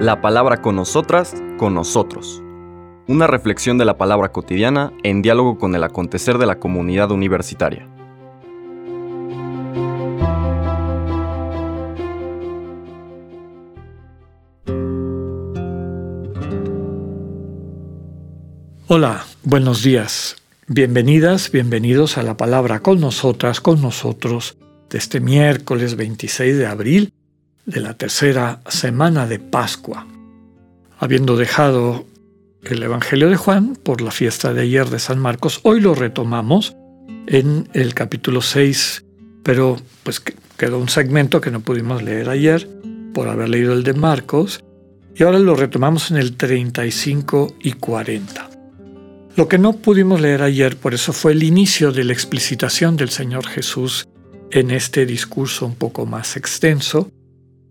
La palabra con nosotras, con nosotros. Una reflexión de la palabra cotidiana en diálogo con el acontecer de la comunidad universitaria. Hola, buenos días. Bienvenidas, bienvenidos a la palabra con nosotras, con nosotros, de este miércoles 26 de abril de la tercera semana de Pascua. Habiendo dejado el Evangelio de Juan por la fiesta de ayer de San Marcos, hoy lo retomamos en el capítulo 6, pero pues quedó un segmento que no pudimos leer ayer por haber leído el de Marcos, y ahora lo retomamos en el 35 y 40. Lo que no pudimos leer ayer, por eso fue el inicio de la explicitación del Señor Jesús en este discurso un poco más extenso,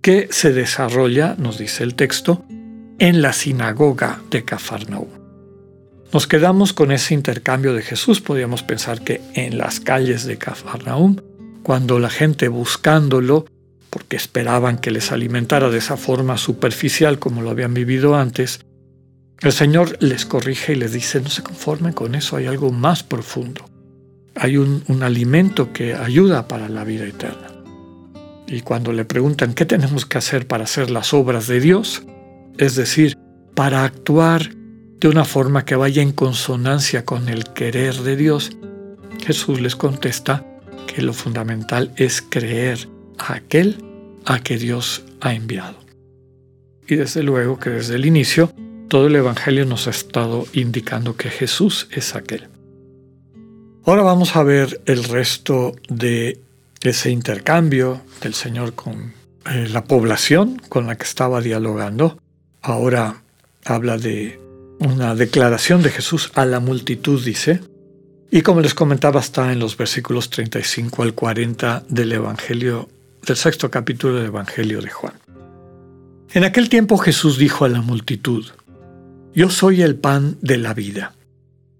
que se desarrolla, nos dice el texto, en la sinagoga de Cafarnaúm. Nos quedamos con ese intercambio de Jesús, podríamos pensar que en las calles de Cafarnaúm, cuando la gente buscándolo, porque esperaban que les alimentara de esa forma superficial como lo habían vivido antes, el Señor les corrige y les dice, no se conformen con eso, hay algo más profundo. Hay un, alimento que ayuda para la vida eterna. Y cuando le preguntan qué tenemos que hacer para hacer las obras de Dios, es decir, para actuar de una forma que vaya en consonancia con el querer de Dios, Jesús les contesta que lo fundamental es creer a aquel a que Dios ha enviado. Y desde luego que desde el inicio todo el Evangelio nos ha estado indicando que Jesús es aquel. Ahora vamos a ver el resto de ese intercambio del Señor con eh, la población con la que estaba dialogando. Ahora habla de una declaración de Jesús a la multitud, dice, y como les comentaba está en los versículos 35 al 40 del Evangelio, del sexto capítulo del Evangelio de Juan. En aquel tiempo Jesús dijo a la multitud, yo soy el pan de la vida.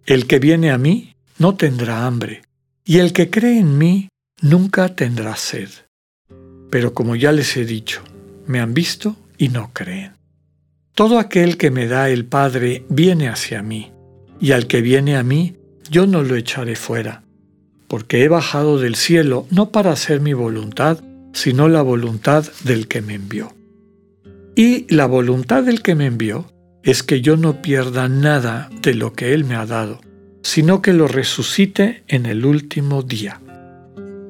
El que viene a mí no tendrá hambre, y el que cree en mí nunca tendrá sed. Pero como ya les he dicho, me han visto y no creen. Todo aquel que me da el Padre viene hacia mí, y al que viene a mí, yo no lo echaré fuera, porque he bajado del cielo no para hacer mi voluntad, sino la voluntad del que me envió. Y la voluntad del que me envió es que yo no pierda nada de lo que Él me ha dado, sino que lo resucite en el último día.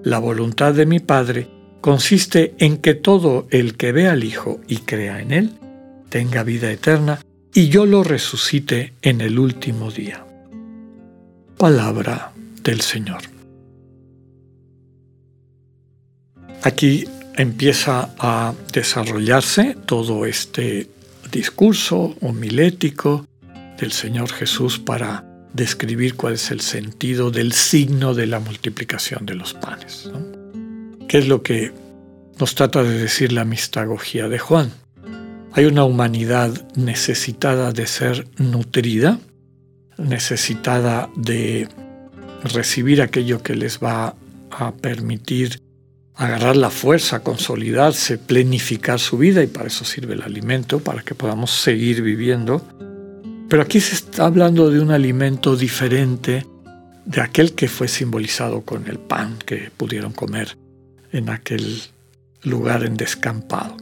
La voluntad de mi Padre consiste en que todo el que vea al Hijo y crea en Él tenga vida eterna y yo lo resucite en el último día. Palabra del Señor. Aquí empieza a desarrollarse todo este discurso homilético del Señor Jesús para describir cuál es el sentido del signo de la multiplicación de los panes. ¿Qué es lo que nos trata de decir la mistagogía de Juan? Hay una humanidad necesitada de ser nutrida, necesitada de recibir aquello que les va a permitir agarrar la fuerza, consolidarse, plenificar su vida y para eso sirve el alimento, para que podamos seguir viviendo. Pero aquí se está hablando de un alimento diferente de aquel que fue simbolizado con el pan que pudieron comer en aquel lugar en descampado.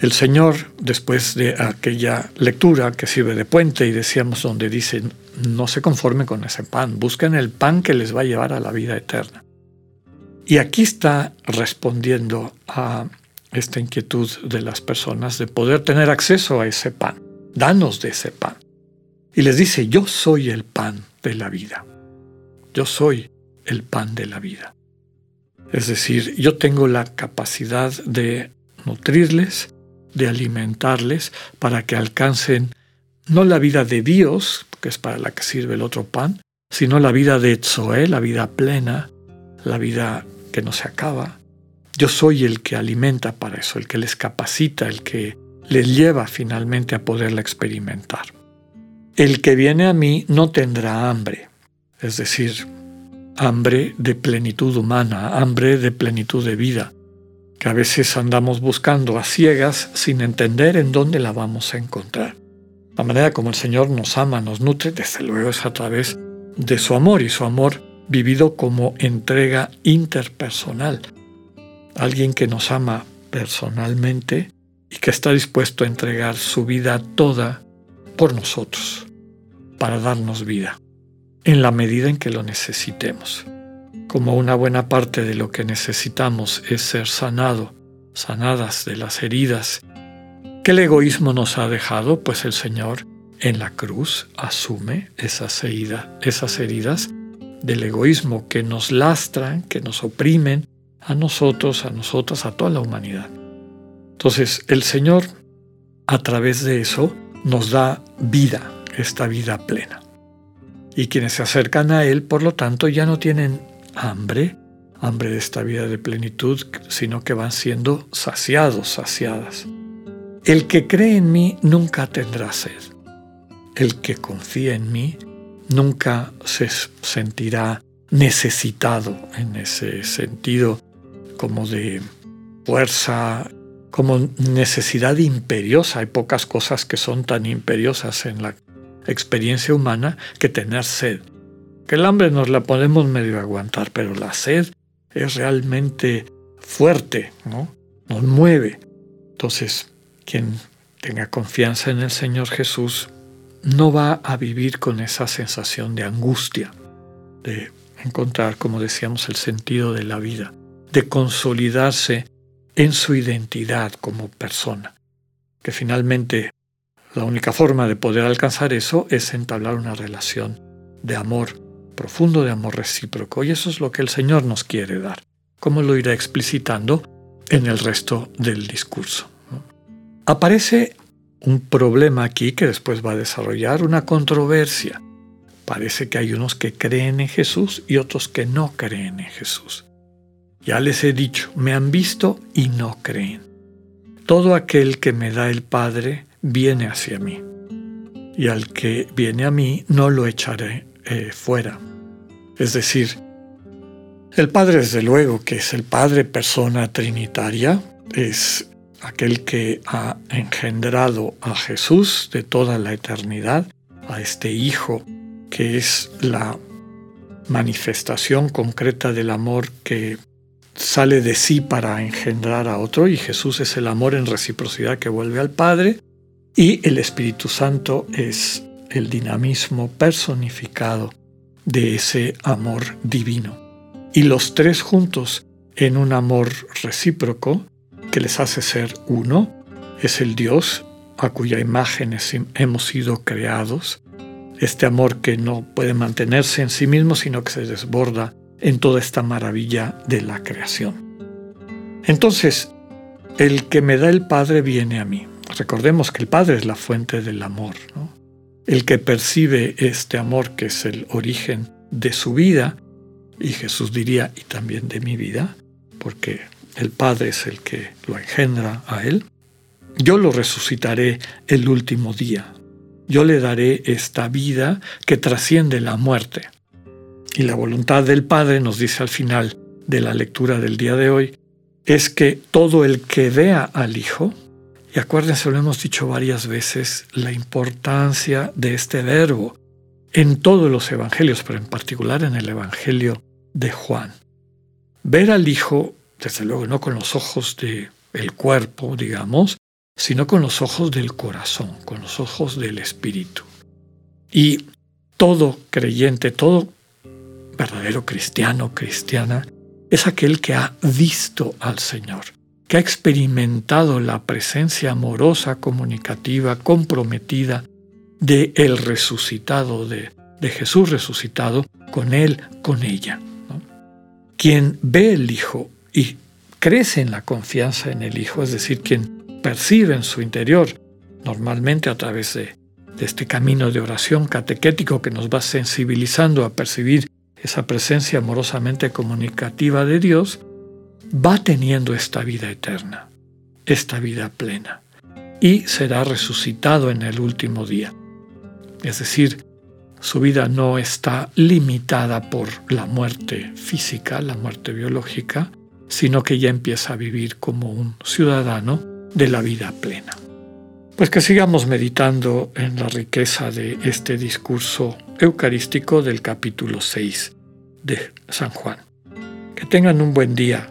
El Señor, después de aquella lectura que sirve de puente y decíamos donde dice, no se conformen con ese pan, busquen el pan que les va a llevar a la vida eterna. Y aquí está respondiendo a esta inquietud de las personas de poder tener acceso a ese pan. Danos de ese pan. Y les dice, yo soy el pan de la vida. Yo soy el pan de la vida. Es decir, yo tengo la capacidad de nutrirles, de alimentarles para que alcancen no la vida de Dios, que es para la que sirve el otro pan, sino la vida de Zoé, la vida plena, la vida que no se acaba. Yo soy el que alimenta para eso, el que les capacita, el que les lleva finalmente a poderla experimentar. El que viene a mí no tendrá hambre, es decir, hambre de plenitud humana, hambre de plenitud de vida. que a veces andamos buscando a ciegas sin entender en dónde la vamos a encontrar. La manera como el Señor nos ama, nos nutre, desde luego es a través de su amor y su amor vivido como entrega interpersonal. Alguien que nos ama personalmente y que está dispuesto a entregar su vida toda por nosotros, para darnos vida, en la medida en que lo necesitemos. Como una buena parte de lo que necesitamos es ser sanado, sanadas de las heridas que el egoísmo nos ha dejado, pues el Señor en la cruz asume esas heridas, esas heridas del egoísmo que nos lastran, que nos oprimen a nosotros, a nosotras, a toda la humanidad. Entonces el Señor, a través de eso, nos da vida, esta vida plena. Y quienes se acercan a Él, por lo tanto, ya no tienen hambre, hambre de esta vida de plenitud, sino que van siendo saciados, saciadas. El que cree en mí nunca tendrá sed. El que confía en mí nunca se sentirá necesitado en ese sentido como de fuerza como necesidad imperiosa. Hay pocas cosas que son tan imperiosas en la experiencia humana que tener sed. Que el hambre nos la podemos medio aguantar, pero la sed es realmente fuerte, ¿no? Nos mueve. Entonces, quien tenga confianza en el Señor Jesús no va a vivir con esa sensación de angustia, de encontrar, como decíamos, el sentido de la vida, de consolidarse en su identidad como persona, que finalmente la única forma de poder alcanzar eso es entablar una relación de amor profundo, de amor recíproco, y eso es lo que el Señor nos quiere dar, como lo irá explicitando en el resto del discurso. Aparece un problema aquí que después va a desarrollar una controversia. Parece que hay unos que creen en Jesús y otros que no creen en Jesús. Ya les he dicho, me han visto y no creen. Todo aquel que me da el Padre viene hacia mí, y al que viene a mí no lo echaré eh, fuera. Es decir, el Padre desde luego que es el Padre persona trinitaria, es aquel que ha engendrado a Jesús de toda la eternidad, a este Hijo que es la manifestación concreta del amor que sale de sí para engendrar a otro y Jesús es el amor en reciprocidad que vuelve al Padre y el Espíritu Santo es el dinamismo personificado de ese amor divino. Y los tres juntos en un amor recíproco que les hace ser uno, es el Dios a cuya imagen hemos sido creados, este amor que no puede mantenerse en sí mismo, sino que se desborda en toda esta maravilla de la creación. Entonces, el que me da el Padre viene a mí. Recordemos que el Padre es la fuente del amor. El que percibe este amor que es el origen de su vida, y Jesús diría, y también de mi vida, porque el Padre es el que lo engendra a él, yo lo resucitaré el último día. Yo le daré esta vida que trasciende la muerte. Y la voluntad del Padre, nos dice al final de la lectura del día de hoy, es que todo el que vea al Hijo, y acuérdense, lo hemos dicho varias veces, la importancia de este verbo en todos los evangelios, pero en particular en el Evangelio de Juan. Ver al Hijo, desde luego, no con los ojos del el cuerpo, digamos, sino con los ojos del corazón, con los ojos del Espíritu. Y todo creyente, todo verdadero cristiano, cristiana, es aquel que ha visto al Señor, que ha experimentado la presencia amorosa, comunicativa, comprometida de el resucitado, de, de Jesús resucitado, con Él, con ella. Quien ve el Hijo y crece en la confianza en el Hijo, es decir, quien percibe en su interior, normalmente a través de, de este camino de oración catequético que nos va sensibilizando a percibir esa presencia amorosamente comunicativa de Dios, va teniendo esta vida eterna, esta vida plena, y será resucitado en el último día. Es decir, su vida no está limitada por la muerte física, la muerte biológica, sino que ya empieza a vivir como un ciudadano de la vida plena. Pues que sigamos meditando en la riqueza de este discurso eucarístico del capítulo 6 de San Juan. Que tengan un buen día,